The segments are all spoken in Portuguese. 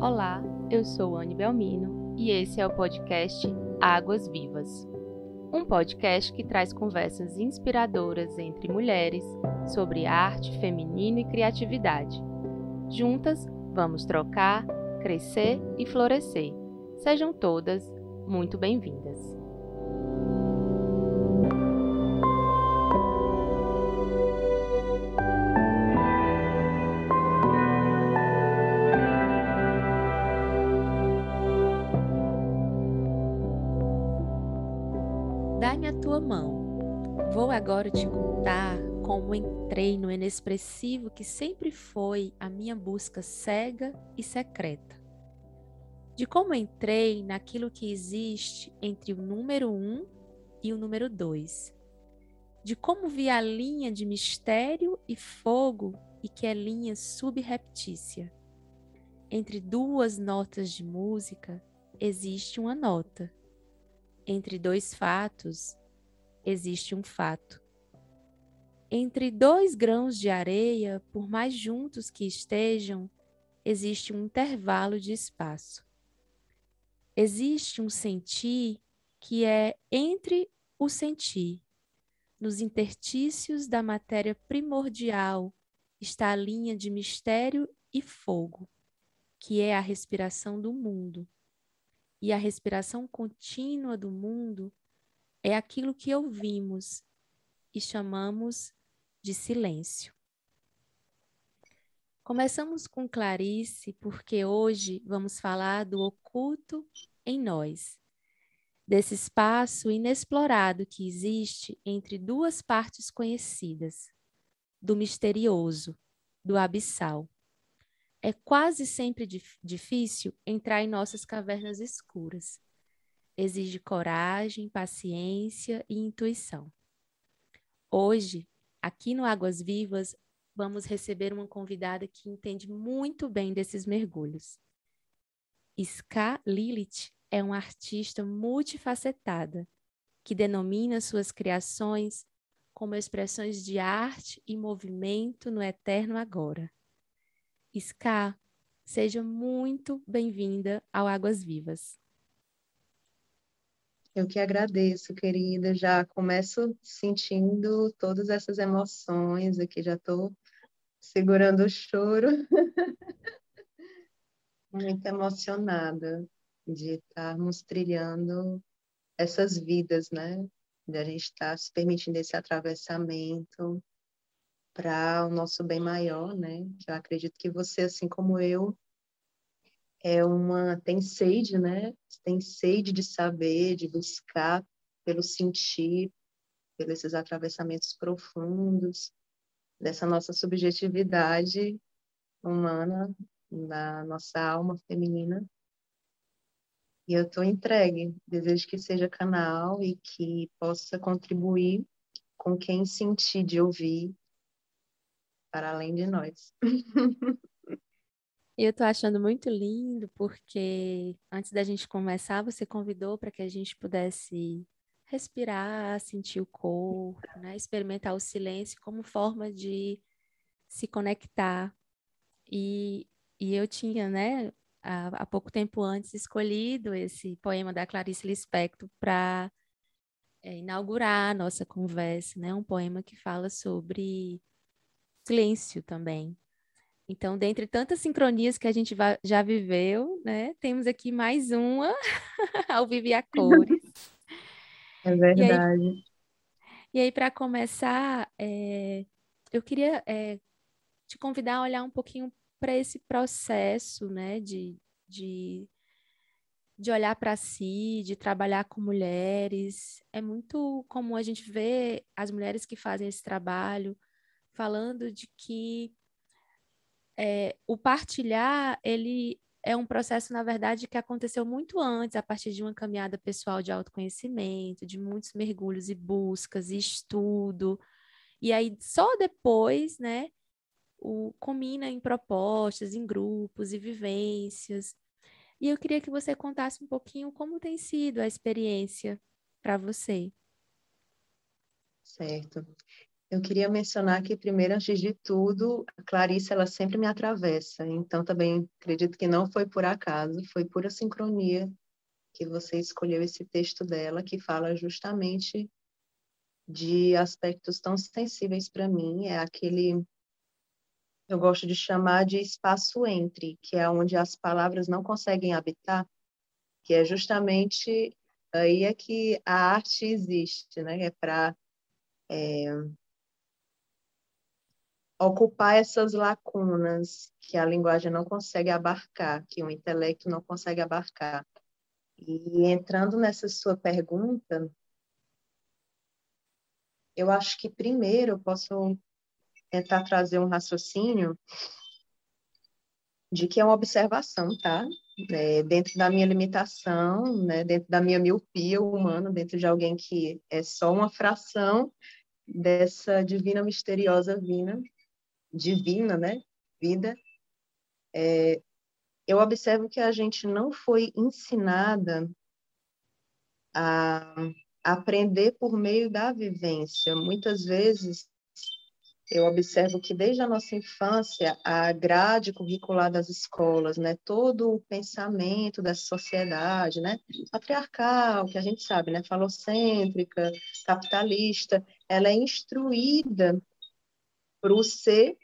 Olá, eu sou Anne Belmino e esse é o podcast Águas Vivas. Um podcast que traz conversas inspiradoras entre mulheres sobre arte, feminino e criatividade. Juntas, vamos trocar, crescer e florescer. Sejam todas muito bem-vindas. Agora te contar como entrei no inexpressivo que sempre foi a minha busca cega e secreta. De como entrei naquilo que existe entre o número um e o número dois. De como vi a linha de mistério e fogo e que é linha subreptícia. Entre duas notas de música existe uma nota entre dois fatos, existe um fato. Entre dois grãos de areia, por mais juntos que estejam, existe um intervalo de espaço. Existe um sentir que é entre o sentir. Nos intertícios da matéria primordial está a linha de mistério e fogo, que é a respiração do mundo e a respiração contínua do mundo é aquilo que ouvimos e chamamos de silêncio. Começamos com Clarice porque hoje vamos falar do oculto em nós, desse espaço inexplorado que existe entre duas partes conhecidas, do misterioso, do abissal é quase sempre dif difícil entrar em nossas cavernas escuras. Exige coragem, paciência e intuição. Hoje, aqui no Águas Vivas, vamos receber uma convidada que entende muito bem desses mergulhos. Ska Lilith é uma artista multifacetada que denomina suas criações como expressões de arte e movimento no eterno agora. Ska, seja muito bem-vinda ao Águas Vivas. Eu que agradeço, querida. Já começo sentindo todas essas emoções aqui, já estou segurando o choro. muito emocionada de estarmos trilhando essas vidas, né? De a gente estar se permitindo esse atravessamento, para o nosso bem maior, né? Que eu acredito que você, assim como eu, é uma tem sede, né? Tem sede de saber, de buscar pelo sentir, pelos esses atravessamentos profundos dessa nossa subjetividade humana, da nossa alma feminina. E eu estou entregue. Desejo que seja canal e que possa contribuir com quem sentir de ouvir para além de nós. Eu estou achando muito lindo porque antes da gente começar, você convidou para que a gente pudesse respirar, sentir o corpo, né? experimentar o silêncio como forma de se conectar. E, e eu tinha, né, há, há pouco tempo antes, escolhido esse poema da Clarice Lispector para é, inaugurar a nossa conversa, né? um poema que fala sobre silêncio também. Então, dentre tantas sincronias que a gente já viveu, né, temos aqui mais uma ao vivo e a cores. É verdade. E aí, aí para começar, é, eu queria é, te convidar a olhar um pouquinho para esse processo, né, de, de, de olhar para si, de trabalhar com mulheres. É muito comum a gente ver as mulheres que fazem esse trabalho falando de que é, o partilhar, ele é um processo, na verdade, que aconteceu muito antes, a partir de uma caminhada pessoal de autoconhecimento, de muitos mergulhos e buscas e estudo. E aí, só depois, né, o, combina em propostas, em grupos e vivências. E eu queria que você contasse um pouquinho como tem sido a experiência para você. Certo. Eu queria mencionar que, primeiro, antes de tudo, a Clarice, ela sempre me atravessa. Então, também acredito que não foi por acaso, foi pura sincronia que você escolheu esse texto dela, que fala justamente de aspectos tão sensíveis para mim. É aquele, eu gosto de chamar de espaço entre, que é onde as palavras não conseguem habitar, que é justamente aí é que a arte existe, né? É para é, ocupar essas lacunas que a linguagem não consegue abarcar, que o intelecto não consegue abarcar. E entrando nessa sua pergunta, eu acho que primeiro eu posso tentar trazer um raciocínio de que é uma observação, tá? É, dentro da minha limitação, né? dentro da minha miopia humana, dentro de alguém que é só uma fração dessa divina misteriosa vina, divina, né? Vida, é, eu observo que a gente não foi ensinada a aprender por meio da vivência. Muitas vezes eu observo que desde a nossa infância a grade curricular das escolas, né, todo o pensamento dessa sociedade, né, patriarcal, que a gente sabe, né, falocêntrica, capitalista, ela é instruída para o ser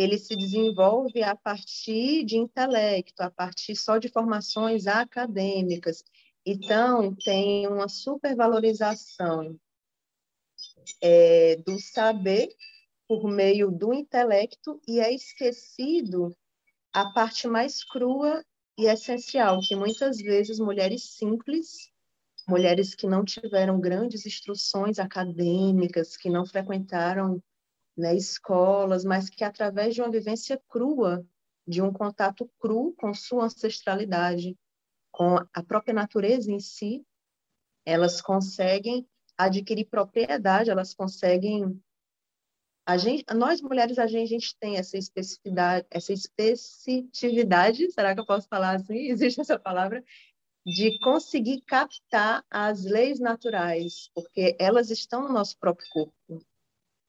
ele se desenvolve a partir de intelecto, a partir só de formações acadêmicas. Então, tem uma supervalorização é, do saber por meio do intelecto e é esquecido a parte mais crua e essencial, que muitas vezes mulheres simples, mulheres que não tiveram grandes instruções acadêmicas, que não frequentaram né, escolas, mas que através de uma vivência crua, de um contato cru com sua ancestralidade, com a própria natureza em si, elas conseguem adquirir propriedade, elas conseguem gente, nós mulheres a gente, a gente tem essa especificidade, essa especificidade, será que eu posso falar assim? Existe essa palavra de conseguir captar as leis naturais, porque elas estão no nosso próprio corpo.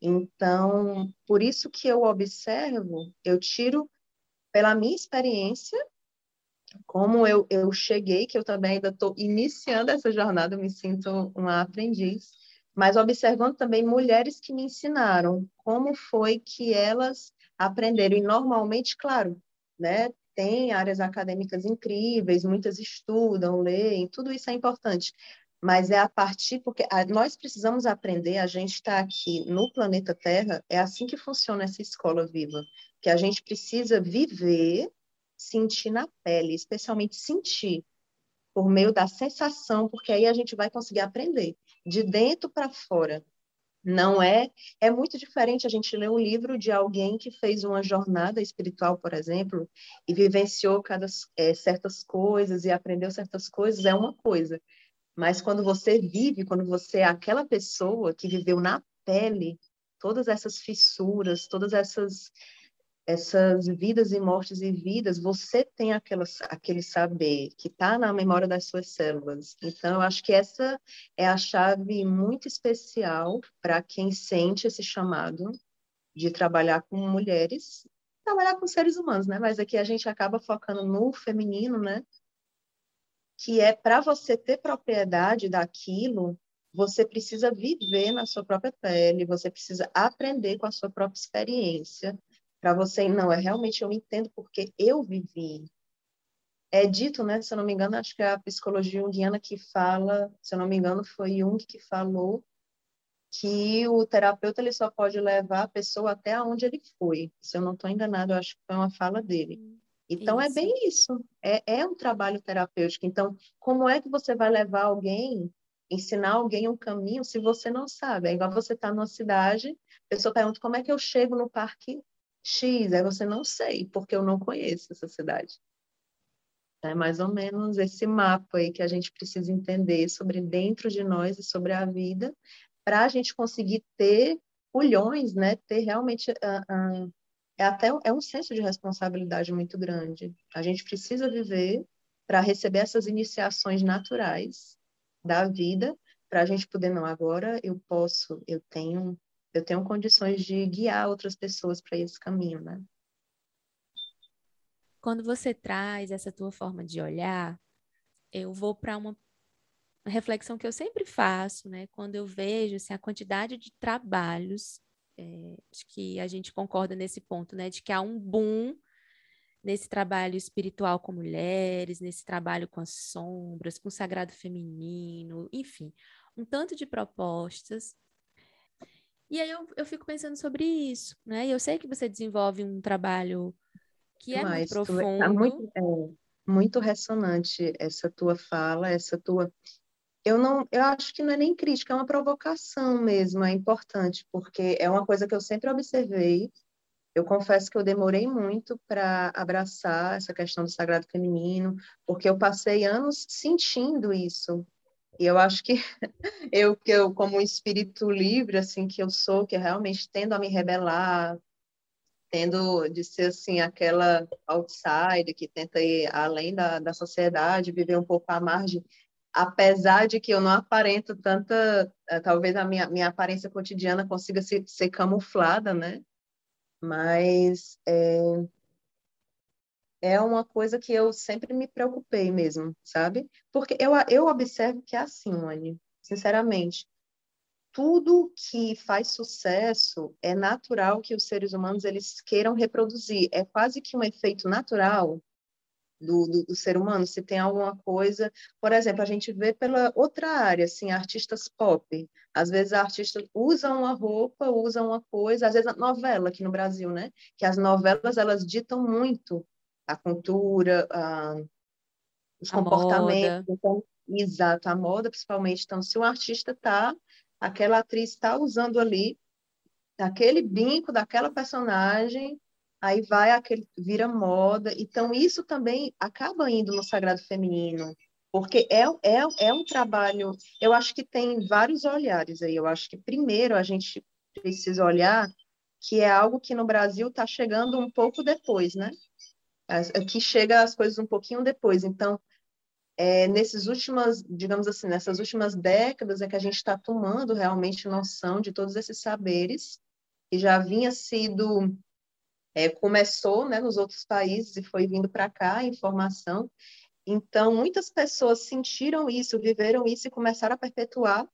Então, por isso que eu observo, eu tiro pela minha experiência, como eu, eu cheguei, que eu também ainda estou iniciando essa jornada, me sinto uma aprendiz, mas observando também mulheres que me ensinaram como foi que elas aprenderam. E normalmente, claro, né, tem áreas acadêmicas incríveis, muitas estudam, leem, tudo isso é importante mas é a partir, porque nós precisamos aprender, a gente está aqui no planeta Terra, é assim que funciona essa escola viva, que a gente precisa viver, sentir na pele, especialmente sentir, por meio da sensação, porque aí a gente vai conseguir aprender, de dentro para fora. Não é, é muito diferente a gente ler um livro de alguém que fez uma jornada espiritual, por exemplo, e vivenciou cada, é, certas coisas e aprendeu certas coisas, é uma coisa. Mas quando você vive, quando você é aquela pessoa que viveu na pele todas essas fissuras, todas essas essas vidas e mortes e vidas, você tem aquela, aquele saber que está na memória das suas células. Então, eu acho que essa é a chave muito especial para quem sente esse chamado de trabalhar com mulheres, trabalhar com seres humanos, né? Mas aqui a gente acaba focando no feminino, né? Que é para você ter propriedade daquilo, você precisa viver na sua própria pele, você precisa aprender com a sua própria experiência, para você, não, é realmente eu entendo porque eu vivi. É dito, né, se eu não me engano, acho que é a psicologia junguiana que fala, se eu não me engano, foi Jung que falou que o terapeuta ele só pode levar a pessoa até onde ele foi. Se eu não estou enganado, acho que foi uma fala dele. Então, isso. é bem isso. É, é um trabalho terapêutico. Então, como é que você vai levar alguém, ensinar alguém um caminho, se você não sabe? É igual você estar tá numa cidade, a pessoa pergunta como é que eu chego no parque X? Aí você não sei, porque eu não conheço essa cidade. É mais ou menos esse mapa aí que a gente precisa entender sobre dentro de nós e sobre a vida, para a gente conseguir ter olhões, né? Ter realmente uh, uh, é até é um senso de responsabilidade muito grande. A gente precisa viver para receber essas iniciações naturais da vida, para a gente poder, não, agora eu posso, eu tenho eu tenho condições de guiar outras pessoas para esse caminho, né? Quando você traz essa tua forma de olhar, eu vou para uma reflexão que eu sempre faço, né? Quando eu vejo assim, a quantidade de trabalhos, é, acho que a gente concorda nesse ponto, né? De que há um boom nesse trabalho espiritual com mulheres, nesse trabalho com as sombras, com o sagrado feminino, enfim, um tanto de propostas. E aí eu, eu fico pensando sobre isso, né? E eu sei que você desenvolve um trabalho que é Mas, muito tá profundo. Tá muito, é, muito ressonante essa tua fala, essa tua eu não, eu acho que não é nem crítica, é uma provocação mesmo, é importante, porque é uma coisa que eu sempre observei eu confesso que eu demorei muito para abraçar essa questão do sagrado feminino, porque eu passei anos sentindo isso. E eu acho que eu, que eu como um espírito livre, assim, que eu sou, que eu realmente tendo a me rebelar, tendo de ser, assim, aquela outsider que tenta ir além da, da sociedade, viver um pouco à margem, apesar de que eu não aparento tanta, eh, talvez a minha, minha aparência cotidiana consiga ser, camuflada, né? mas é, é uma coisa que eu sempre me preocupei mesmo, sabe? Porque eu, eu observo que é assim, Anne, sinceramente, tudo que faz sucesso é natural que os seres humanos eles queiram reproduzir, é quase que um efeito natural do, do, do, ser humano, se tem alguma coisa. Por exemplo, a gente vê pela outra área, assim, artistas pop. Às vezes a artista usa uma roupa, usa uma coisa, às vezes a novela aqui no Brasil, né? Que as novelas, elas ditam muito a cultura, a, os a comportamentos. Então, exato, a moda principalmente. Então, se um artista tá, aquela atriz está usando ali aquele brinco daquela personagem, aí vai aquele vira moda. Então isso também acaba indo no sagrado feminino, porque é, é, é um trabalho. Eu acho que tem vários olhares aí. Eu acho que primeiro a gente precisa olhar que é algo que no Brasil está chegando um pouco depois, né? Aqui chega as coisas um pouquinho depois. Então, é, nesses últimas, digamos assim, nessas últimas décadas é que a gente está tomando realmente noção de todos esses saberes que já vinha sido é, começou né, nos outros países e foi vindo para cá a informação. Então, muitas pessoas sentiram isso, viveram isso e começaram a perpetuar.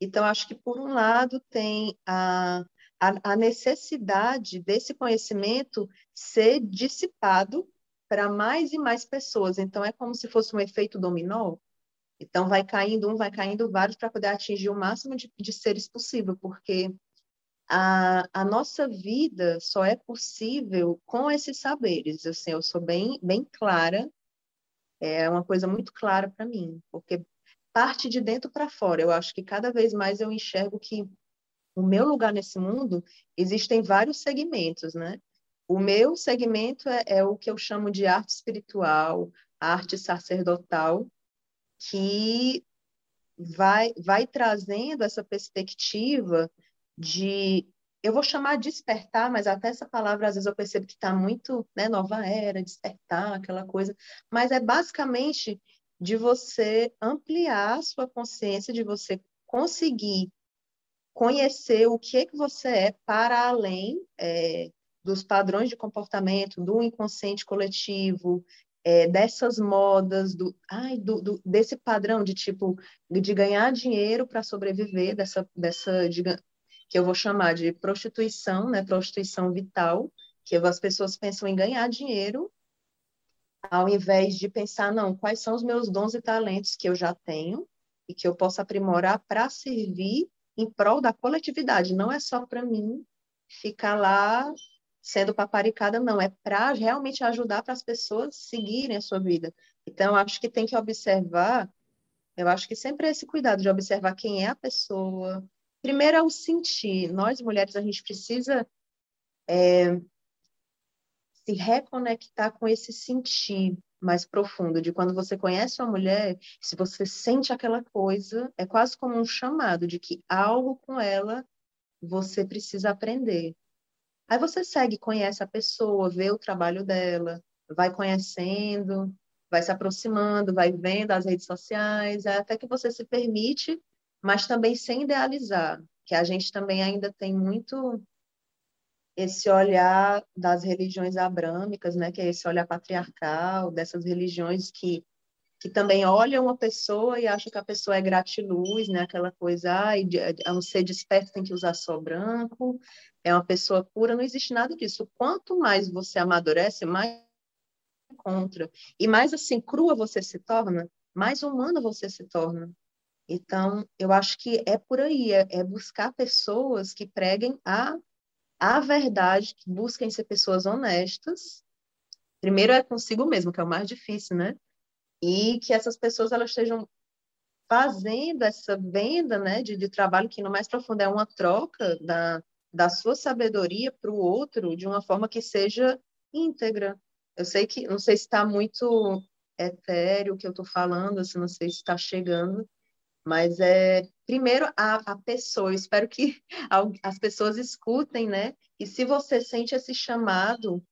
Então, acho que, por um lado, tem a, a, a necessidade desse conhecimento ser dissipado para mais e mais pessoas. Então, é como se fosse um efeito dominó. Então, vai caindo um, vai caindo vários para poder atingir o máximo de, de seres possível, porque a, a nossa vida só é possível com esses saberes. Assim, eu sou bem, bem clara, é uma coisa muito clara para mim, porque parte de dentro para fora. Eu acho que cada vez mais eu enxergo que o meu lugar nesse mundo existem vários segmentos, né? O meu segmento é, é o que eu chamo de arte espiritual, arte sacerdotal, que vai, vai trazendo essa perspectiva de eu vou chamar de despertar, mas até essa palavra às vezes eu percebo que está muito, né, nova era, despertar, aquela coisa, mas é basicamente de você ampliar a sua consciência, de você conseguir conhecer o que é que você é para além é, dos padrões de comportamento, do inconsciente coletivo, é, dessas modas, do, ai, do, do, desse padrão de tipo de ganhar dinheiro para sobreviver, dessa, dessa de, que eu vou chamar de prostituição, né, prostituição vital, que as pessoas pensam em ganhar dinheiro, ao invés de pensar, não, quais são os meus dons e talentos que eu já tenho e que eu posso aprimorar para servir em prol da coletividade, não é só para mim ficar lá sendo paparicada, não, é para realmente ajudar para as pessoas seguirem a sua vida. Então, acho que tem que observar, eu acho que sempre é esse cuidado de observar quem é a pessoa, Primeiro é o sentir. Nós, mulheres, a gente precisa é, se reconectar com esse sentir mais profundo, de quando você conhece uma mulher, se você sente aquela coisa, é quase como um chamado de que algo com ela você precisa aprender. Aí você segue, conhece a pessoa, vê o trabalho dela, vai conhecendo, vai se aproximando, vai vendo as redes sociais, até que você se permite mas também sem idealizar. que a gente também ainda tem muito esse olhar das religiões abrâmicas, né, que é esse olhar patriarcal, dessas religiões que, que também olham uma pessoa e acham que a pessoa é gratiluz, né, aquela coisa, ah, é um ser desperto tem que usar só branco, é uma pessoa pura, não existe nada disso. Quanto mais você amadurece, mais encontra. E mais assim, crua você se torna, mais humana você se torna. Então, eu acho que é por aí, é, é buscar pessoas que preguem a a verdade, que busquem ser pessoas honestas. Primeiro é consigo mesmo, que é o mais difícil, né? E que essas pessoas elas estejam fazendo essa venda, né, de, de trabalho que no mais profundo é uma troca da, da sua sabedoria para o outro de uma forma que seja íntegra. Eu sei que, não sei se está muito etéreo o que eu estou falando, assim, não sei se está chegando, mas é primeiro a, a pessoa, eu espero que as pessoas escutem, né? E se você sente esse chamado,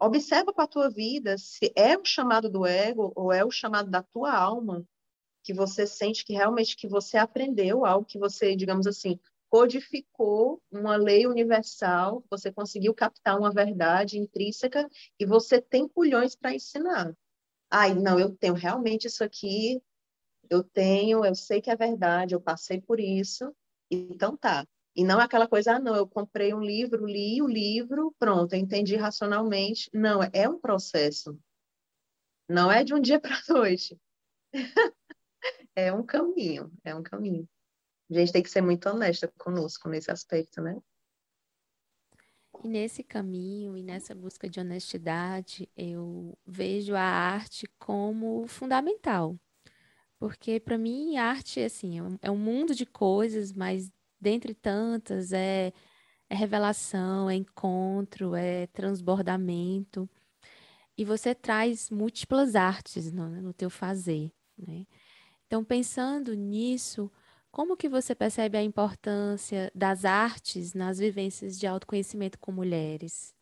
observa com a tua vida se é o chamado do ego ou é o chamado da tua alma, que você sente que realmente que você aprendeu algo que você, digamos assim, codificou uma lei universal, você conseguiu captar uma verdade intrínseca e você tem culhões para ensinar. Ai, não, eu tenho realmente isso aqui, eu tenho, eu sei que é verdade, eu passei por isso, então tá. E não é aquela coisa, ah, não, eu comprei um livro, li o livro, pronto, eu entendi racionalmente. Não, é um processo. Não é de um dia para noite. é um caminho, é um caminho. A gente tem que ser muito honesta conosco nesse aspecto, né? E nesse caminho e nessa busca de honestidade, eu vejo a arte como fundamental. Porque para mim arte assim, é, é um mundo de coisas, mas dentre tantas é, é revelação, é encontro, é transbordamento. E você traz múltiplas artes no, no teu fazer, né? Então, pensando nisso, como que você percebe a importância das artes nas vivências de autoconhecimento com mulheres?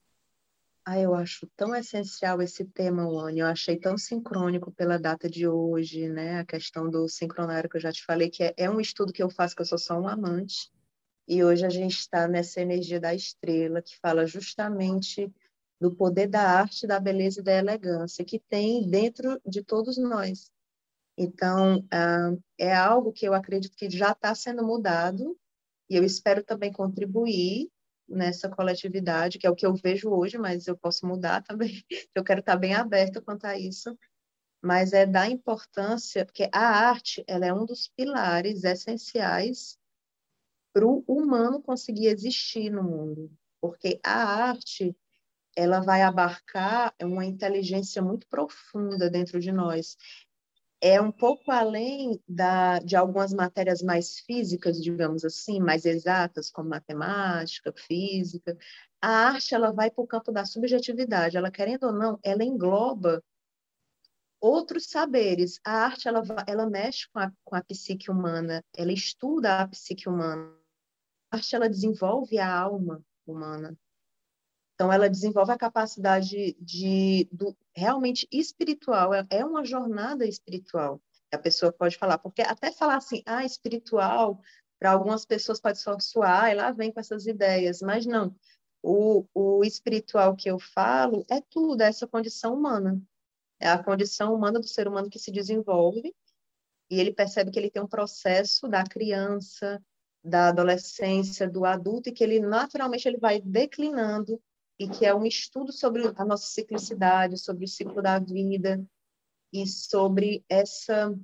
Ah, eu acho tão essencial esse tema, Wani. Eu achei tão sincrônico pela data de hoje, né? A questão do sincronário que eu já te falei, que é, é um estudo que eu faço, que eu sou só um amante. E hoje a gente está nessa energia da estrela, que fala justamente do poder da arte, da beleza e da elegância que tem dentro de todos nós. Então, ah, é algo que eu acredito que já está sendo mudado, e eu espero também contribuir nessa coletividade, que é o que eu vejo hoje, mas eu posso mudar também. Eu quero estar bem aberta quanto a isso. Mas é da importância, porque a arte ela é um dos pilares essenciais para o humano conseguir existir no mundo. Porque a arte ela vai abarcar uma inteligência muito profunda dentro de nós é um pouco além da, de algumas matérias mais físicas, digamos assim, mais exatas, como matemática, física. A arte ela vai para o campo da subjetividade. Ela, querendo ou não, ela engloba outros saberes. A arte ela, ela mexe com a, com a psique humana, ela estuda a psique humana. A arte ela desenvolve a alma humana. Então, ela desenvolve a capacidade de, do, realmente espiritual, é, é uma jornada espiritual. A pessoa pode falar, porque até falar assim, ah, espiritual, para algumas pessoas pode só soar, e lá vem com essas ideias, mas não. O, o espiritual que eu falo é tudo, é essa condição humana. É a condição humana do ser humano que se desenvolve e ele percebe que ele tem um processo da criança, da adolescência, do adulto, e que ele naturalmente ele vai declinando e que é um estudo sobre a nossa ciclicidade, sobre o ciclo da vida e sobre essa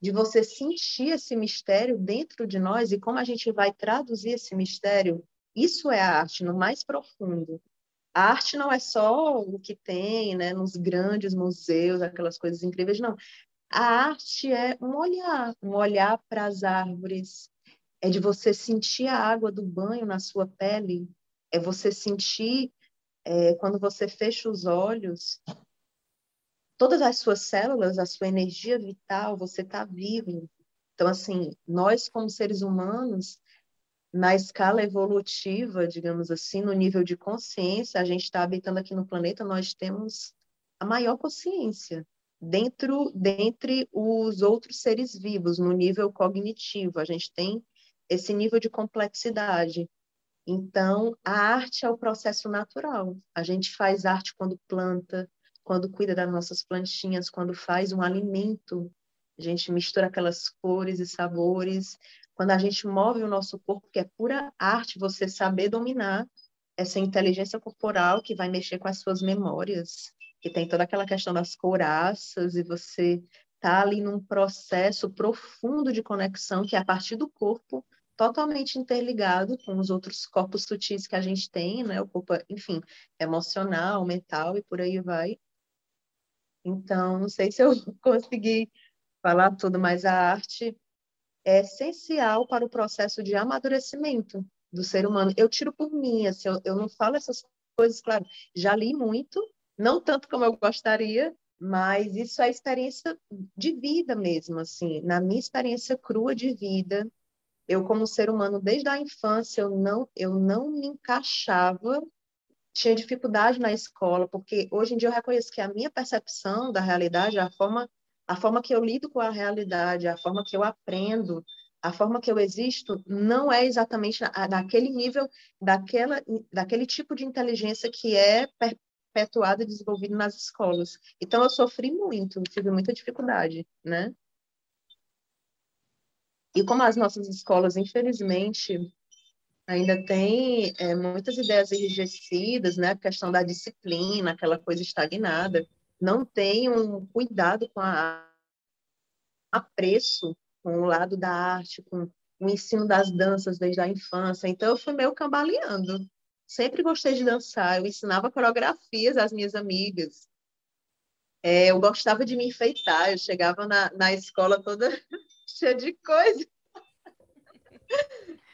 de você sentir esse mistério dentro de nós e como a gente vai traduzir esse mistério. Isso é a arte no mais profundo. A arte não é só o que tem, né, nos grandes museus, aquelas coisas incríveis, não. A arte é um olhar, um olhar para as árvores, é de você sentir a água do banho na sua pele, é você sentir, é, quando você fecha os olhos, todas as suas células, a sua energia vital, você está vivo. Então, assim, nós como seres humanos, na escala evolutiva, digamos assim, no nível de consciência, a gente está habitando aqui no planeta, nós temos a maior consciência dentro dentre os outros seres vivos, no nível cognitivo. A gente tem esse nível de complexidade. Então, a arte é o processo natural. A gente faz arte quando planta, quando cuida das nossas plantinhas, quando faz um alimento. A gente mistura aquelas cores e sabores. Quando a gente move o nosso corpo, que é pura arte, você saber dominar essa inteligência corporal que vai mexer com as suas memórias, que tem toda aquela questão das couraças e você tá ali num processo profundo de conexão que é a partir do corpo totalmente interligado com os outros corpos sutis que a gente tem, né? O corpo, enfim, emocional, mental e por aí vai. Então, não sei se eu consegui falar tudo, mas a arte é essencial para o processo de amadurecimento do ser humano. Eu tiro por mim, assim, eu, eu não falo essas coisas, claro, já li muito, não tanto como eu gostaria, mas isso é experiência de vida mesmo, assim, na minha experiência crua de vida, eu como ser humano desde a infância eu não eu não me encaixava tinha dificuldade na escola porque hoje em dia eu reconheço que a minha percepção da realidade a forma a forma que eu lido com a realidade a forma que eu aprendo a forma que eu existo não é exatamente daquele nível daquela daquele tipo de inteligência que é perpetuado e desenvolvido nas escolas. Então eu sofri muito tive muita dificuldade né e como as nossas escolas, infelizmente, ainda têm é, muitas ideias enrijecidas, né? A questão da disciplina, aquela coisa estagnada, não tem um cuidado com a apreço com o lado da arte, com o ensino das danças desde a infância. Então, eu fui meio cambaleando. Sempre gostei de dançar. Eu ensinava coreografias às minhas amigas. É, eu gostava de me enfeitar. Eu chegava na, na escola toda cheia de coisa.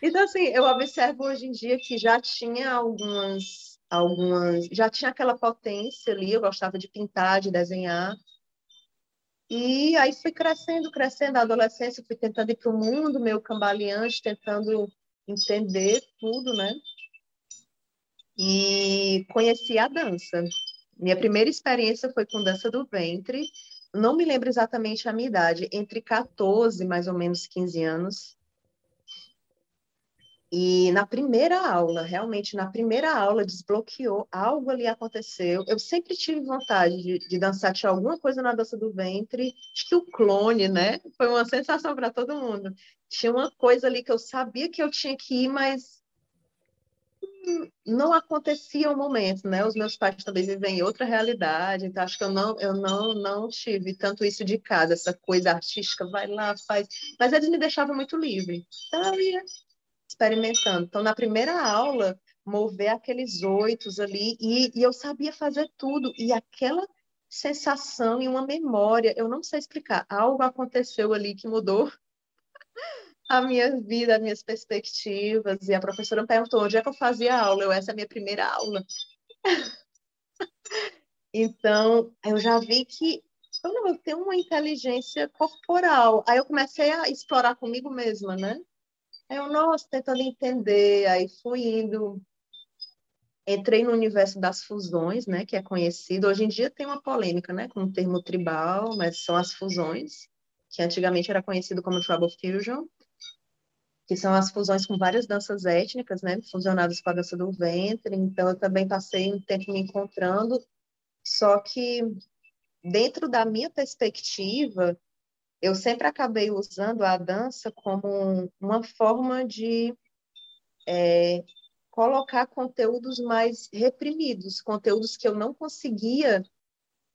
Então, assim, eu observo hoje em dia que já tinha algumas, algumas, já tinha aquela potência ali, eu gostava de pintar, de desenhar. E aí fui crescendo, crescendo, na adolescência fui tentando ir para o mundo meio cambaleante, tentando entender tudo, né? E conheci a dança. Minha primeira experiência foi com dança do ventre, não me lembro exatamente a minha idade, entre 14 mais ou menos 15 anos. E na primeira aula, realmente na primeira aula desbloqueou, algo ali aconteceu. Eu sempre tive vontade de, de dançar, tinha alguma coisa na dança do ventre, acho que o clone, né? Foi uma sensação para todo mundo. Tinha uma coisa ali que eu sabia que eu tinha que ir, mas não acontecia o momento, né? Os meus pais também vivem em outra realidade, então acho que eu não, eu não, não tive tanto isso de casa, essa coisa artística, vai lá, faz. Mas eles me deixavam muito livre. Então eu ia experimentando. Então, na primeira aula, mover aqueles oitos ali, e, e eu sabia fazer tudo, e aquela sensação e uma memória, eu não sei explicar, algo aconteceu ali que mudou a minha vida, as minhas perspectivas. E a professora me perguntou onde é que eu fazia aula. Eu, essa é a minha primeira aula. então, eu já vi que eu não, eu tenho uma inteligência corporal. Aí eu comecei a explorar comigo mesma, né? Aí eu, nossa, tentando entender, aí fui indo. Entrei no universo das fusões, né, que é conhecido. Hoje em dia tem uma polêmica, né, com o termo tribal, mas são as fusões, que antigamente era conhecido como Tribal Fusion, que são as fusões com várias danças étnicas, né, fusionadas com a dança do ventre. Então, eu também passei um tempo me encontrando, só que dentro da minha perspectiva, eu sempre acabei usando a dança como uma forma de é, colocar conteúdos mais reprimidos, conteúdos que eu não conseguia,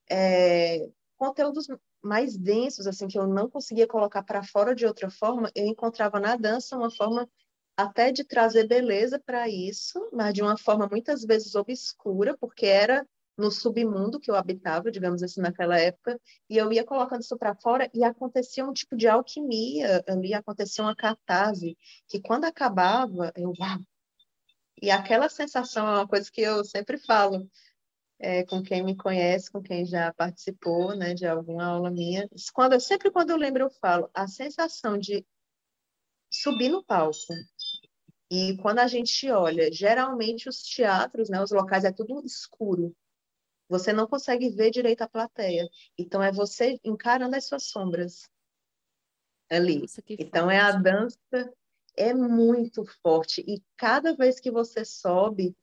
é, conteúdos mais densos, assim, que eu não conseguia colocar para fora de outra forma, eu encontrava na dança uma forma até de trazer beleza para isso, mas de uma forma muitas vezes obscura, porque era no submundo que eu habitava, digamos assim, naquela época, e eu ia colocando isso para fora e acontecia um tipo de alquimia ali, acontecia uma catarse, que quando acabava, eu, uau! E aquela sensação é uma coisa que eu sempre falo, é, com quem me conhece, com quem já participou, né, de alguma aula minha. Quando, sempre quando eu lembro, eu falo, a sensação de subir no palco. E quando a gente olha, geralmente os teatros, né, os locais é tudo escuro. Você não consegue ver direito a plateia. Então é você encarando as suas sombras ali. Nossa, então é a dança é muito forte. E cada vez que você sobe,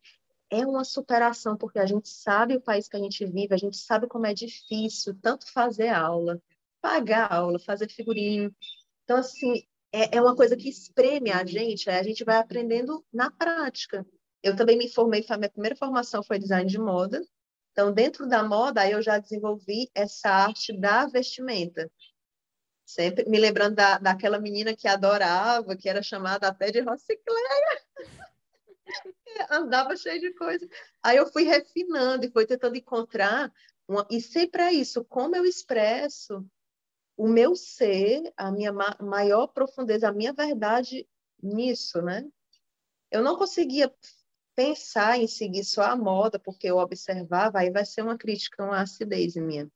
é uma superação, porque a gente sabe o país que a gente vive, a gente sabe como é difícil tanto fazer aula, pagar aula, fazer figurino. Então, assim, é, é uma coisa que espreme a gente, a gente vai aprendendo na prática. Eu também me formei, a minha primeira formação foi design de moda. Então, dentro da moda, aí eu já desenvolvi essa arte da vestimenta. Sempre me lembrando da, daquela menina que adorava, que era chamada até de Rocicleia. Andava cheia de coisa. Aí eu fui refinando e fui tentando encontrar. Uma... E sempre é isso, como eu expresso o meu ser, a minha ma maior profundeza, a minha verdade nisso, né? Eu não conseguia pensar em seguir só a moda, porque eu observava, aí vai ser uma crítica, uma acidez minha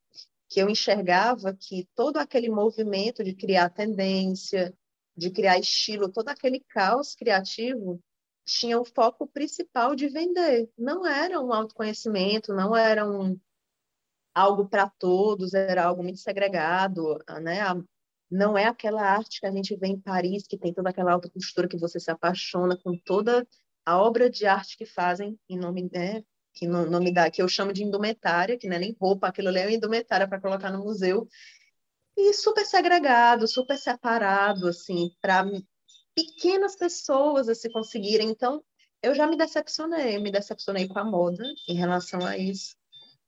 que eu enxergava que todo aquele movimento de criar tendência, de criar estilo, todo aquele caos criativo tinha o foco principal de vender. Não era um autoconhecimento, não era um algo para todos, era algo muito segregado, né? Não é aquela arte que a gente vê em Paris, que tem toda aquela alta costura que você se apaixona com toda a obra de arte que fazem em nome, né, que no nome da que eu chamo de indumentária, que não é nem roupa, aquilo ali é indumentária para colocar no museu. E super segregado, super separado, assim, para pequenas pessoas a se conseguirem. Então, eu já me decepcionei, me decepcionei com a moda em relação a isso.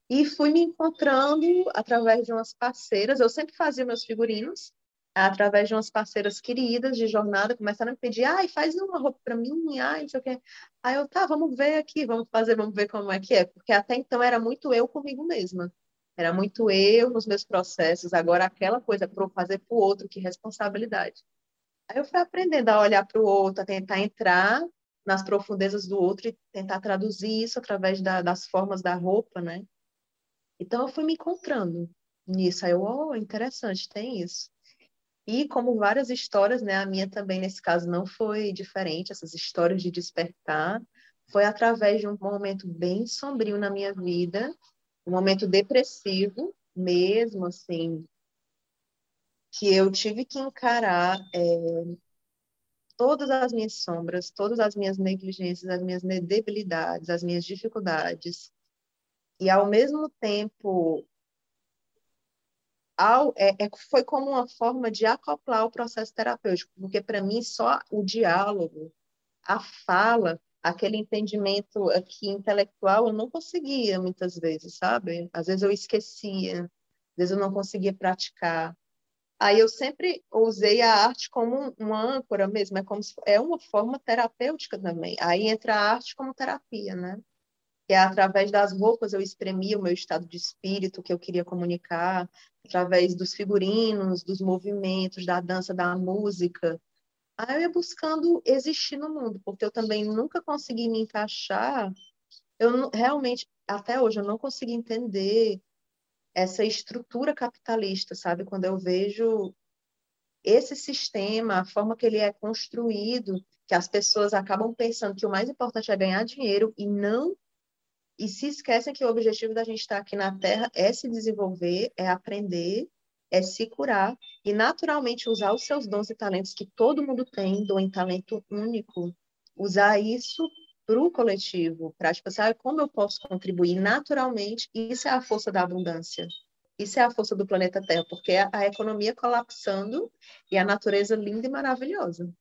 E fui me encontrando através de umas parceiras. Eu sempre fazia meus figurinos, através de umas parceiras queridas de jornada, começaram a me pedir, ai, faz uma roupa para mim, ai, não sei o quê. Aí eu, tá, vamos ver aqui, vamos fazer, vamos ver como é que é, porque até então era muito eu comigo mesma. Era muito eu nos meus processos, agora aquela coisa para fazer para o outro, que responsabilidade. Aí eu fui aprendendo a olhar para o outro, a tentar entrar nas profundezas do outro e tentar traduzir isso através da, das formas da roupa, né? Então eu fui me encontrando nisso. Aí eu, oh, interessante, tem isso. E como várias histórias, né, a minha também nesse caso não foi diferente, essas histórias de despertar, foi através de um momento bem sombrio na minha vida, um momento depressivo mesmo, assim, que eu tive que encarar é, todas as minhas sombras, todas as minhas negligências, as minhas debilidades, as minhas dificuldades, e ao mesmo tempo ao, é, é, foi como uma forma de acoplar o processo terapêutico, porque para mim só o diálogo, a fala, aquele entendimento aqui intelectual eu não conseguia muitas vezes, sabe? Às vezes eu esquecia, às vezes eu não conseguia praticar. Aí eu sempre usei a arte como uma âncora mesmo, é como se, é uma forma terapêutica também. Aí entra a arte como terapia, né? que é através das roupas eu exprimia o meu estado de espírito que eu queria comunicar, através dos figurinos, dos movimentos, da dança, da música. Aí eu ia buscando existir no mundo, porque eu também nunca consegui me encaixar. Eu realmente, até hoje, eu não consegui entender essa estrutura capitalista, sabe? Quando eu vejo esse sistema, a forma que ele é construído, que as pessoas acabam pensando que o mais importante é ganhar dinheiro e não e se esquecem que o objetivo da gente estar aqui na Terra é se desenvolver, é aprender, é se curar e naturalmente usar os seus dons e talentos que todo mundo tem, dom e talento único, usar isso para o coletivo, para tipo, saber como eu posso contribuir naturalmente. Isso é a força da abundância. Isso é a força do planeta Terra, porque é a economia colapsando e a natureza linda e maravilhosa.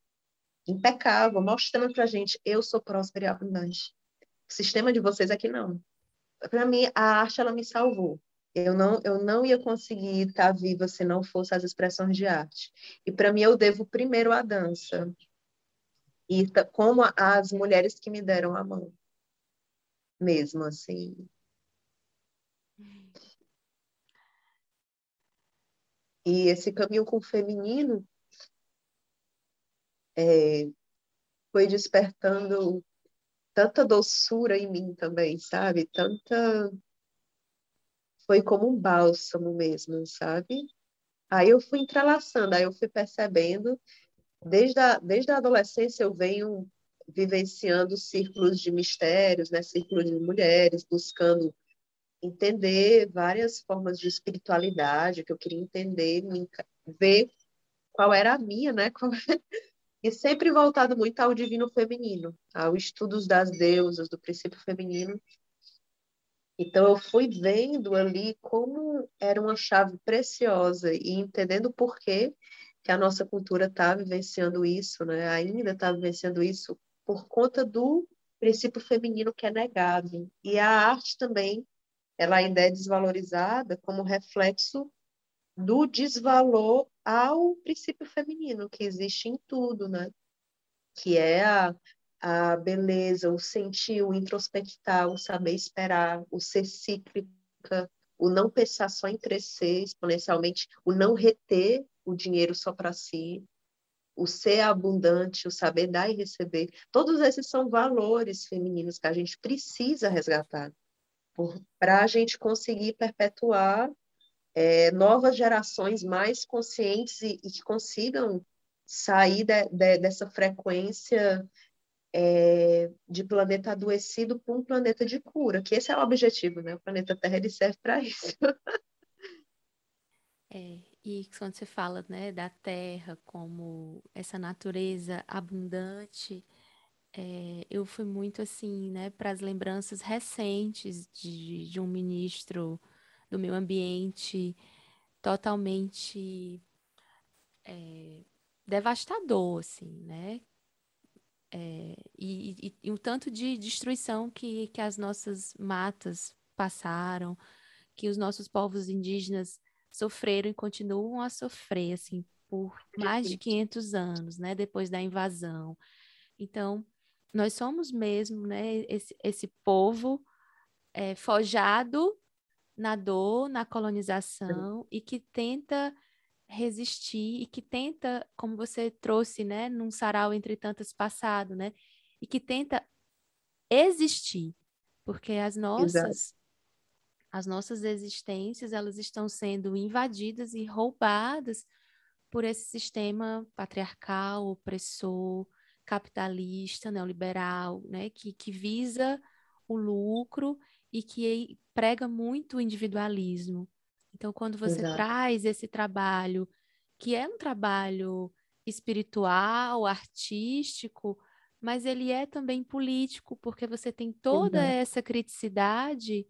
Impecável, mostrando para a gente, eu sou próspera e abundante. O sistema de vocês aqui não. Para mim, a arte ela me salvou. Eu não, eu não ia conseguir estar viva se não fosse as expressões de arte. E para mim, eu devo primeiro à dança. E como as mulheres que me deram a mão. Mesmo assim. E esse caminho com o feminino é, foi despertando tanta doçura em mim também, sabe? Tanta. Foi como um bálsamo mesmo, sabe? Aí eu fui entrelaçando, aí eu fui percebendo, desde a, desde a adolescência eu venho vivenciando círculos de mistérios, né? círculos de mulheres, buscando entender várias formas de espiritualidade que eu queria entender, ver qual era a minha, né? E sempre voltado muito ao divino feminino, ao estudos das deusas, do princípio feminino. Então eu fui vendo ali como era uma chave preciosa e entendendo por que que a nossa cultura está vivenciando isso, né? Ainda está vivenciando isso por conta do princípio feminino que é negado. E a arte também, ela ainda é desvalorizada como reflexo do desvalor ao princípio feminino que existe em tudo, né? Que é a, a beleza, o sentir, o introspectar, o saber esperar, o ser cíclica, o não pensar só em crescer exponencialmente, o não reter o dinheiro só para si, o ser abundante, o saber dar e receber. Todos esses são valores femininos que a gente precisa resgatar para a gente conseguir perpetuar é, novas gerações mais conscientes e, e que consigam sair de, de, dessa frequência é, de planeta adoecido para um planeta de cura, que esse é o objetivo, né? O planeta Terra ele serve para isso. É, e quando você fala, né, da Terra como essa natureza abundante, é, eu fui muito assim, né, para as lembranças recentes de, de um ministro do meio ambiente totalmente é, devastador, assim, né? É, e, e, e, o tanto de destruição que, que as nossas matas passaram, que os nossos povos indígenas sofreram e continuam a sofrer, assim, por mais de 500 anos, né? Depois da invasão. Então, nós somos mesmo, né? Esse, esse povo é, forjado na dor, na colonização e que tenta resistir e que tenta, como você trouxe, né, num sarau entre tantas passado, né, e que tenta existir, porque as nossas Exato. As nossas existências, elas estão sendo invadidas e roubadas por esse sistema patriarcal, opressor, capitalista, neoliberal, né, que, que visa o lucro e que prega muito o individualismo. Então, quando você Exato. traz esse trabalho, que é um trabalho espiritual, artístico, mas ele é também político, porque você tem toda Exato. essa criticidade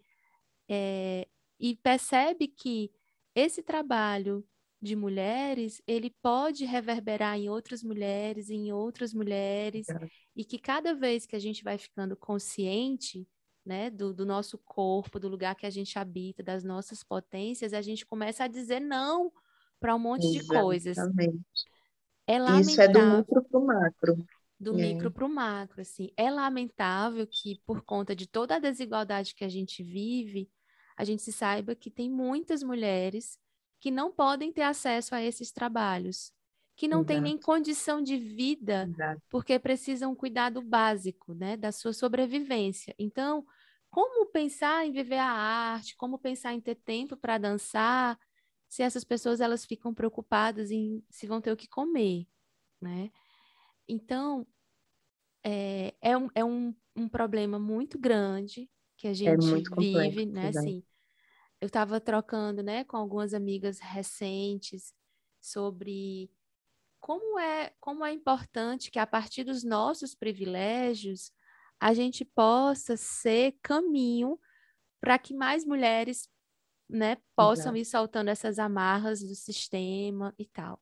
é, e percebe que esse trabalho de mulheres, ele pode reverberar em outras mulheres, em outras mulheres, Exato. e que cada vez que a gente vai ficando consciente né, do, do, nosso corpo, do lugar que a gente habita, das nossas potências, a gente começa a dizer não para um monte Exatamente. de coisas. É lamentável. Isso é do micro para o macro. Do é. micro para o macro, assim. É lamentável que, por conta de toda a desigualdade que a gente vive, a gente se saiba que tem muitas mulheres que não podem ter acesso a esses trabalhos que não têm nem condição de vida, Exato. porque precisam cuidar do básico, né, da sua sobrevivência. Então, como pensar em viver a arte, como pensar em ter tempo para dançar, se essas pessoas elas ficam preocupadas em se vão ter o que comer, né? Então, é, é, um, é um, um problema muito grande que a é gente vive, complexo, né? Assim, eu estava trocando, né, com algumas amigas recentes sobre como é, como é importante que a partir dos nossos privilégios a gente possa ser caminho para que mais mulheres né, possam Exato. ir soltando essas amarras do sistema e tal.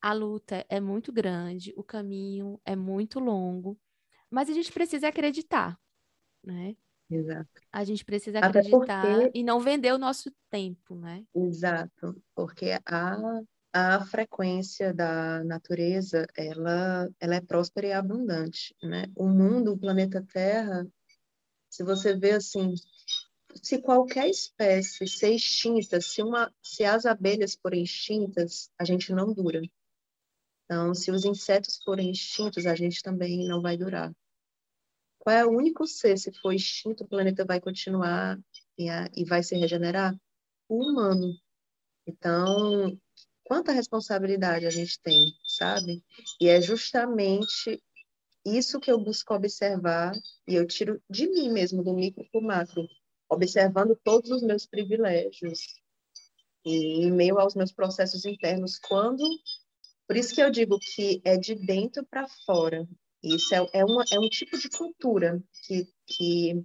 A luta é muito grande, o caminho é muito longo, mas a gente precisa acreditar, né? Exato. A gente precisa acreditar porque... e não vender o nosso tempo, né? Exato, porque a a frequência da natureza ela, ela é próspera e abundante, né? O mundo, o planeta Terra, se você vê assim, se qualquer espécie ser extinta, se uma, se as abelhas forem extintas, a gente não dura. Então, se os insetos forem extintos, a gente também não vai durar. Qual é o único ser, se for extinto, o planeta vai continuar e, vai se regenerar? O humano. Então, quanta responsabilidade a gente tem, sabe? E é justamente isso que eu busco observar e eu tiro de mim mesmo, do micro para o macro, observando todos os meus privilégios e em meio aos meus processos internos, quando Por isso que eu digo que é de dentro para fora. Isso é, é, uma, é um tipo de cultura que, que,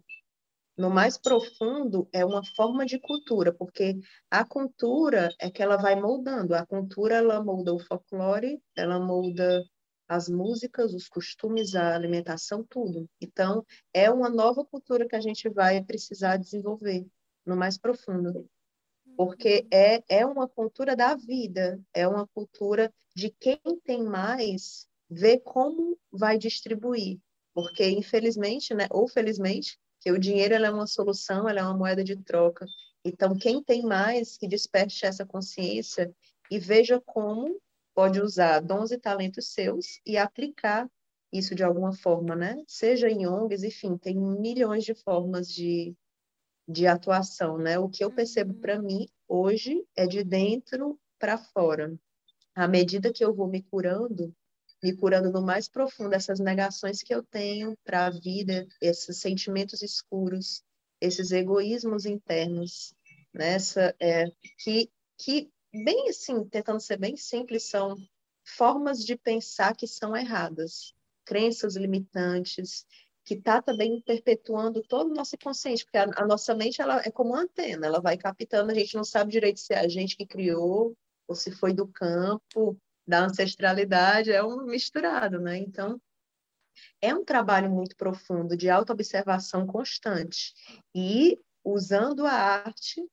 no mais profundo, é uma forma de cultura, porque a cultura é que ela vai moldando. A cultura, ela molda o folclore, ela molda as músicas, os costumes, a alimentação, tudo. Então, é uma nova cultura que a gente vai precisar desenvolver no mais profundo. Porque é, é uma cultura da vida, é uma cultura de quem tem mais ver como vai distribuir. Porque, infelizmente, né, ou felizmente, que o dinheiro é uma solução, é uma moeda de troca. Então, quem tem mais, que desperte essa consciência e veja como pode usar dons e talentos seus e aplicar isso de alguma forma, né? Seja em ONGs, enfim, tem milhões de formas de, de atuação, né? O que eu percebo para uhum. mim hoje é de dentro para fora. À medida que eu vou me curando, me curando no mais profundo essas negações que eu tenho para a vida, esses sentimentos escuros, esses egoísmos internos, nessa né? é, que que bem assim, tentando ser bem simples, são formas de pensar que são erradas, crenças limitantes, que está também perpetuando todo o nosso inconsciente, porque a, a, nossa mente ela é como uma antena, ela vai captando, a gente não sabe direito se é a gente que criou, ou se foi do campo, da ancestralidade, é um misturado, né? Então, é um trabalho muito profundo de autoobservação constante e usando a arte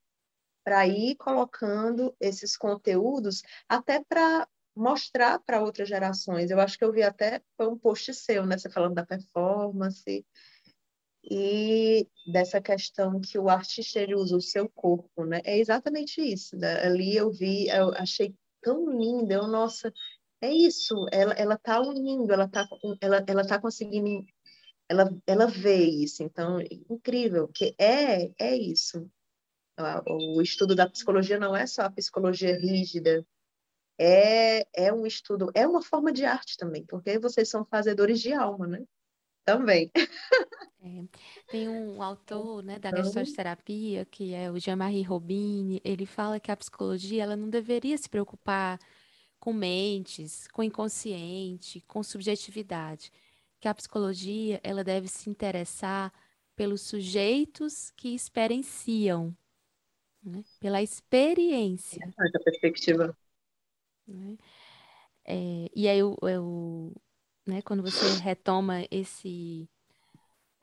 para ir colocando esses conteúdos até para mostrar para outras gerações. Eu acho que eu vi até um post seu, né? Você falando da performance e dessa questão que o artista usa o seu corpo, né? É exatamente isso. Né? Ali eu vi, eu achei tão linda, eu, nossa, é isso. Ela ela tá unindo, ela tá ela ela tá conseguindo ela ela vê isso. Então, incrível, que é é isso o estudo da psicologia não é só a psicologia rígida, é, é um estudo, é uma forma de arte também, porque vocês são fazedores de alma, né? Também. É, tem um autor né, da então... terapia que é o Jean-Marie Robin, ele fala que a psicologia ela não deveria se preocupar com mentes, com inconsciente, com subjetividade, que a psicologia ela deve se interessar pelos sujeitos que experienciam né? pela experiência. Essa perspectiva. Né? É, e aí, eu, eu, né, quando você retoma esse,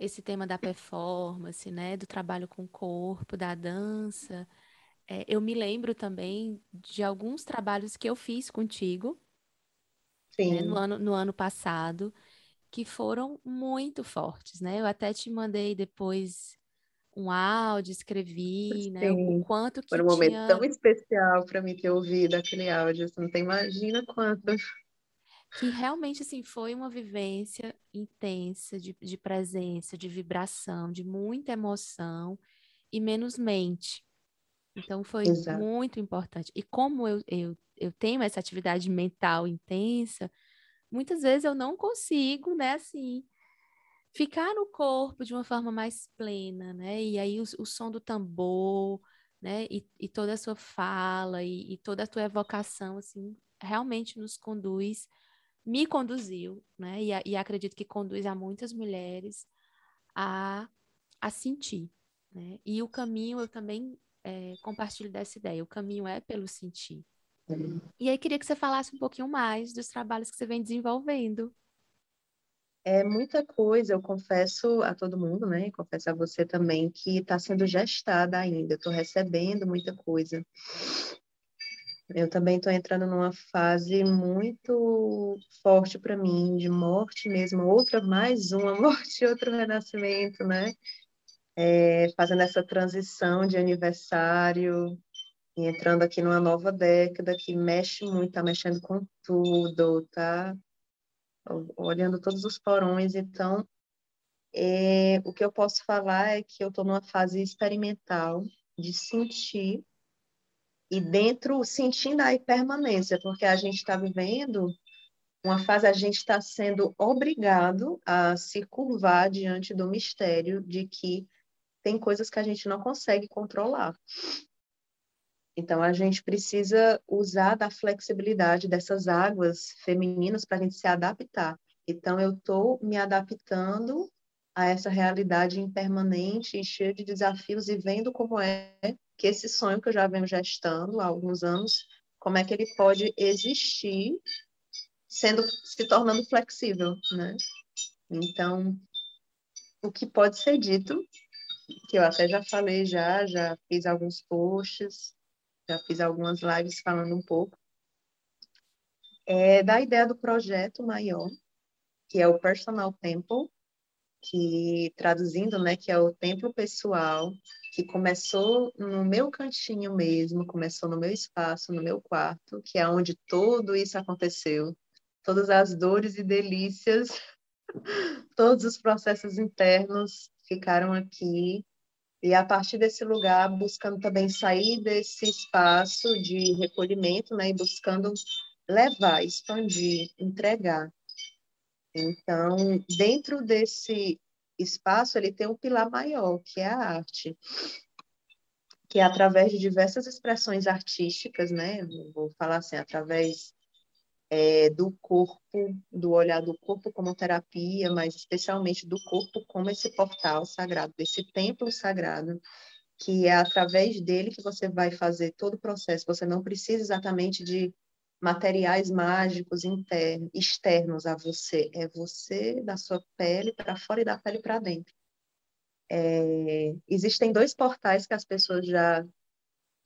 esse tema da performance, né, do trabalho com o corpo, da dança, é, eu me lembro também de alguns trabalhos que eu fiz contigo né, no, ano, no ano passado, que foram muito fortes, né? Eu até te mandei depois um áudio, escrevi, né? O quanto que Foi um momento tinha... tão especial para mim ter ouvido aquele áudio, você não tem imagina quanto. Que realmente, assim, foi uma vivência intensa de, de presença, de vibração, de muita emoção e menos mente. Então, foi Exato. muito importante. E como eu, eu, eu tenho essa atividade mental intensa, muitas vezes eu não consigo, né, assim, ficar no corpo de uma forma mais plena, né? E aí o, o som do tambor, né? E, e, toda a sua fala e, e toda a tua evocação, assim, realmente nos conduz, me conduziu, né? E, e acredito que conduz a muitas mulheres a, a sentir, né? E o caminho, eu também é, compartilho dessa ideia, o caminho é pelo sentir. E aí queria que você falasse um pouquinho mais dos trabalhos que você vem desenvolvendo. É muita coisa, eu confesso a todo mundo, né? Confesso a você também, que está sendo gestada ainda. Estou recebendo muita coisa. Eu também estou entrando numa fase muito forte para mim, de morte mesmo, outra, mais uma morte, outro renascimento, né? É, fazendo essa transição de aniversário, e entrando aqui numa nova década que mexe muito, está mexendo com tudo, tá olhando todos os porões. Então, é, o que eu posso falar é que eu estou numa fase experimental de sentir e dentro sentindo a impermanência, porque a gente está vivendo uma fase, a gente está sendo obrigado a se curvar diante do mistério de que tem coisas que a gente não consegue controlar. Então, a gente precisa usar da flexibilidade dessas águas femininas para a gente se adaptar. Então, eu estou me adaptando a essa realidade impermanente e cheia de desafios e vendo como é que esse sonho que eu já venho gestando há alguns anos, como é que ele pode existir sendo se tornando flexível, né? Então, o que pode ser dito, que eu até já falei já, já fiz alguns posts, já fiz algumas lives falando um pouco, é da ideia do projeto maior, que é o Personal Temple, que traduzindo, né, que é o templo pessoal, que começou no meu cantinho mesmo, começou no meu espaço, no meu quarto, que é onde tudo isso aconteceu, todas as dores e delícias, todos os processos internos ficaram aqui e a partir desse lugar, buscando também sair desse espaço de recolhimento, né, e buscando levar, expandir, entregar. Então, dentro desse espaço, ele tem um pilar maior, que é a arte, que é através de diversas expressões artísticas, né, vou falar assim, através é, do corpo, do olhar do corpo como terapia, mas especialmente do corpo como esse portal sagrado, desse templo sagrado, que é através dele que você vai fazer todo o processo. Você não precisa exatamente de materiais mágicos internos, externos a você, é você da sua pele para fora e da pele para dentro. É, existem dois portais que as pessoas já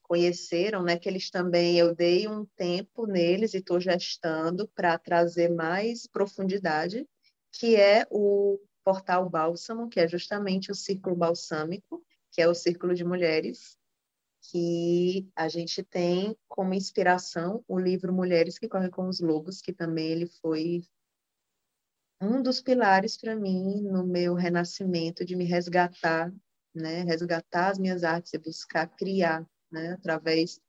conheceram, né, que eles também, eu dei um tempo neles e estou gestando para trazer mais profundidade, que é o portal Bálsamo, que é justamente o círculo balsâmico, que é o círculo de mulheres, que a gente tem como inspiração o livro Mulheres que Correm com os Lobos, que também ele foi um dos pilares para mim no meu renascimento de me resgatar, né, resgatar as minhas artes e buscar criar né, através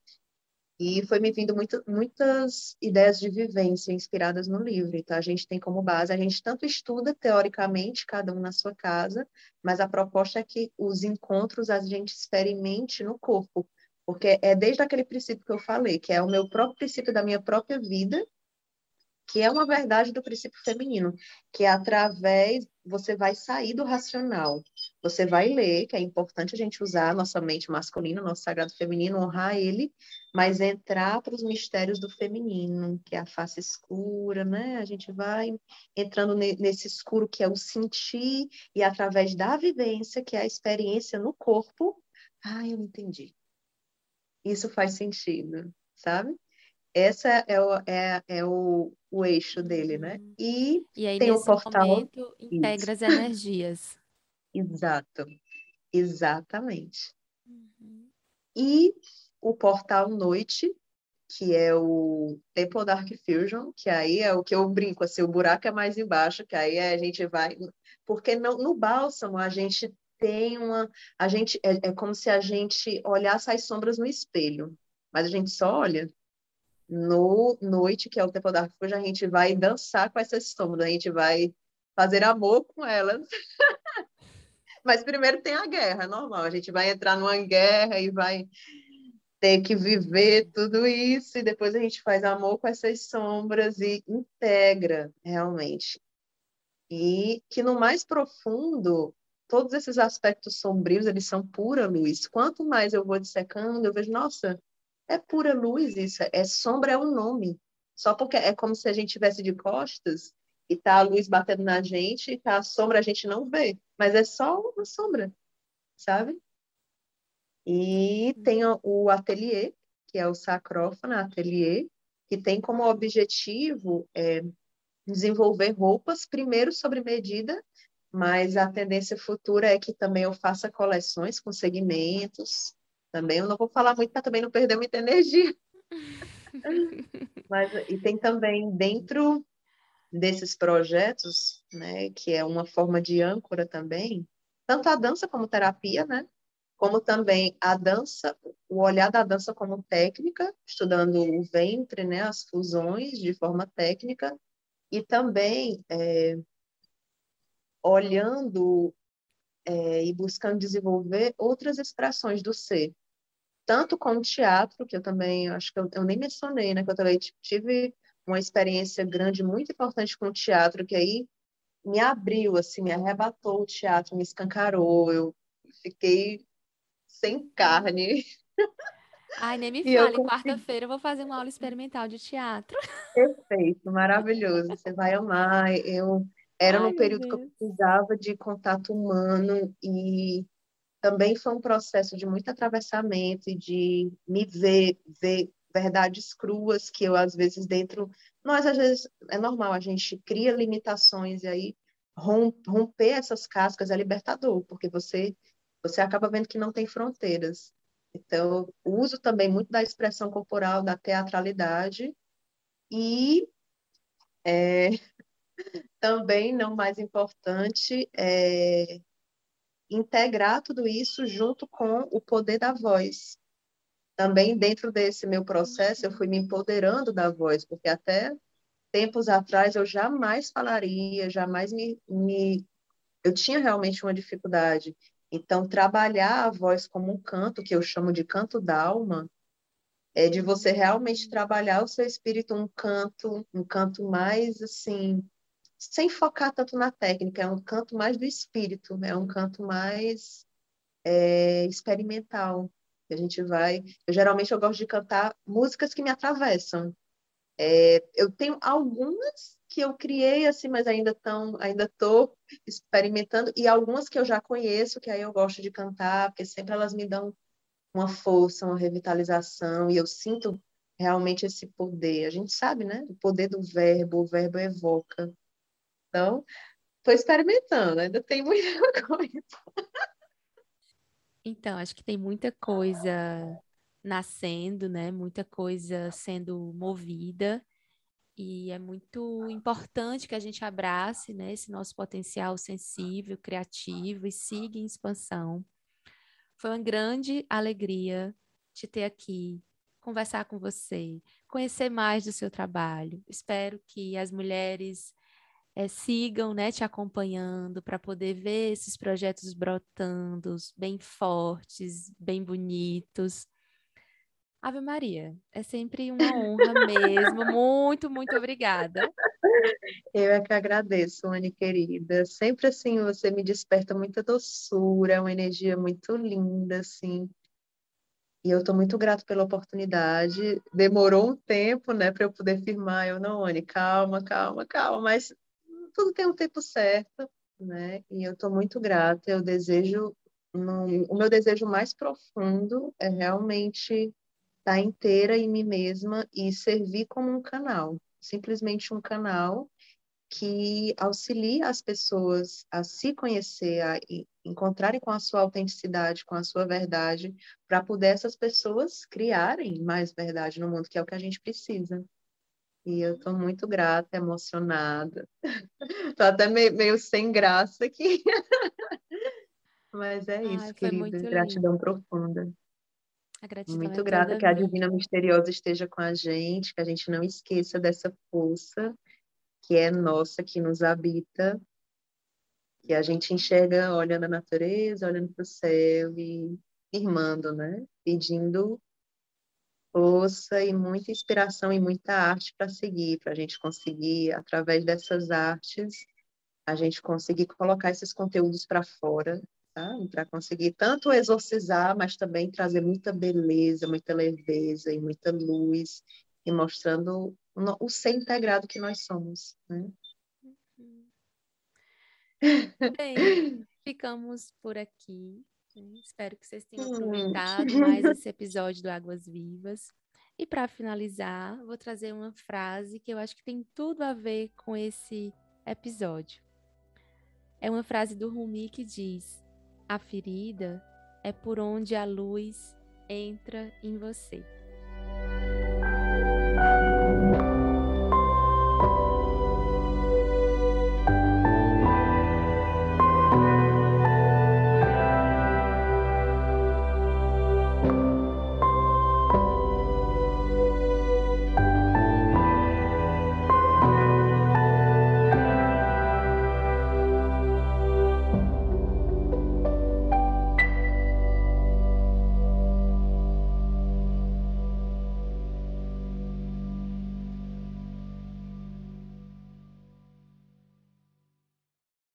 e foi me vindo muito, muitas ideias de vivência inspiradas no livro. Então, a gente tem como base, a gente tanto estuda teoricamente, cada um na sua casa, mas a proposta é que os encontros a gente experimente no corpo, porque é desde aquele princípio que eu falei, que é o meu próprio princípio da minha própria vida, que é uma verdade do princípio feminino, que é através você vai sair do racional, você vai ler, que é importante a gente usar a nossa mente masculina, nosso sagrado feminino, honrar ele, mas entrar para os mistérios do feminino, que é a face escura, né? A gente vai entrando nesse escuro que é o sentir e através da vivência, que é a experiência no corpo, ah, eu entendi. Isso faz sentido, sabe? Essa é o, é, é o, o eixo dele, né? Uhum. E, e aí, tem o portal. Momento, integra as energias. Exato, exatamente. Uhum. E o portal Noite, que é o Temple Dark Fusion, que aí é o que eu brinco, assim, o buraco é mais embaixo, que aí a gente vai. Porque no, no bálsamo a gente tem uma. A gente, é, é como se a gente olhasse as sombras no espelho, mas a gente só olha no noite, que é o tempo da Fuji, a gente vai dançar com essas sombras, a gente vai fazer amor com elas. Mas primeiro tem a guerra, é normal. A gente vai entrar numa guerra e vai ter que viver tudo isso, e depois a gente faz amor com essas sombras e integra realmente. E que no mais profundo, todos esses aspectos sombrios, eles são pura luz. Quanto mais eu vou dissecando, eu vejo, nossa, é pura luz isso, é sombra é um nome. Só porque é como se a gente tivesse de costas e tá a luz batendo na gente e tá a sombra a gente não vê, mas é só uma sombra, sabe? E tem o ateliê, que é o Sacrófana Ateliê, que tem como objetivo é, desenvolver roupas, primeiro sobre medida, mas a tendência futura é que também eu faça coleções com segmentos, também. Eu não vou falar muito para também não perder muita energia. Mas, e tem também dentro desses projetos, né, que é uma forma de âncora também, tanto a dança como terapia, né, como também a dança, o olhar da dança como técnica, estudando o ventre, né, as fusões de forma técnica, e também é, olhando é, e buscando desenvolver outras expressões do ser, tanto com o teatro, que eu também, acho que eu, eu nem mencionei, né, que eu também tive uma experiência grande, muito importante com o teatro, que aí me abriu, assim, me arrebatou o teatro, me escancarou, eu fiquei sem carne. Ai, nem me fale, consegui... quarta-feira eu vou fazer uma aula experimental de teatro. Perfeito, maravilhoso, você vai amar. Eu era Ai, no período que eu precisava de contato humano e também foi um processo de muito atravessamento e de me ver, ver verdades cruas que eu às vezes dentro nós às vezes é normal a gente cria limitações e aí romper essas cascas é libertador porque você você acaba vendo que não tem fronteiras. Então uso também muito da expressão corporal da teatralidade e é, também não mais importante é integrar tudo isso junto com o poder da voz também dentro desse meu processo eu fui me empoderando da voz, porque até tempos atrás eu jamais falaria, jamais me, me eu tinha realmente uma dificuldade. Então trabalhar a voz como um canto, que eu chamo de canto d'alma, é de você realmente trabalhar o seu espírito um canto, um canto mais assim, sem focar tanto na técnica, é um canto mais do espírito, é um canto mais é, experimental, a gente vai. Eu, geralmente eu gosto de cantar músicas que me atravessam. É, eu tenho algumas que eu criei assim, mas ainda estão, ainda estou experimentando e algumas que eu já conheço que aí eu gosto de cantar porque sempre elas me dão uma força, uma revitalização e eu sinto realmente esse poder. A gente sabe, né? O poder do verbo, o verbo evoca. Então, estou experimentando, ainda tem muita coisa. Então, acho que tem muita coisa nascendo, né? Muita coisa sendo movida. E é muito importante que a gente abrace né, esse nosso potencial sensível, criativo e siga em expansão. Foi uma grande alegria te ter aqui, conversar com você, conhecer mais do seu trabalho. Espero que as mulheres é, sigam né, te acompanhando para poder ver esses projetos brotando, bem fortes, bem bonitos. Ave Maria, é sempre uma honra mesmo. Muito, muito obrigada. Eu é que agradeço, Anne querida. Sempre assim, você me desperta muita doçura, uma energia muito linda, assim. E eu estou muito grato pela oportunidade. Demorou um tempo, né, para eu poder firmar. Eu não, Anne, calma, calma, calma. Mas tudo tem um tempo certo, né? E eu estou muito grata. Eu desejo, o meu desejo mais profundo é realmente estar tá inteira em mim mesma e servir como um canal, simplesmente um canal que auxilia as pessoas a se conhecer, a encontrarem com a sua autenticidade, com a sua verdade, para poder essas pessoas criarem mais verdade no mundo, que é o que a gente precisa. E eu estou muito grata, emocionada. Estou até meio, meio, sem graça aqui. Mas é isso, Ai, querida. Gratidão lindo. profunda. muito é grata que a Divina Misteriosa esteja com a gente, que a gente não esqueça dessa força que é nossa, que nos habita, que a gente enxerga olhando a natureza, olhando para o céu e irmando, né? Pedindo força e muita inspiração e muita arte para seguir, para a gente conseguir, através dessas artes, a gente conseguir colocar esses conteúdos para fora, tá? para conseguir tanto exorcizar, mas também trazer muita beleza, muita leveza e muita luz, e mostrando o ser integrado que nós somos. Né? Bem, ficamos por aqui. Espero que vocês tenham aproveitado mais esse episódio do Águas Vivas. E para finalizar, vou trazer uma frase que eu acho que tem tudo a ver com esse episódio. É uma frase do Rumi que diz: A ferida é por onde a luz entra em você.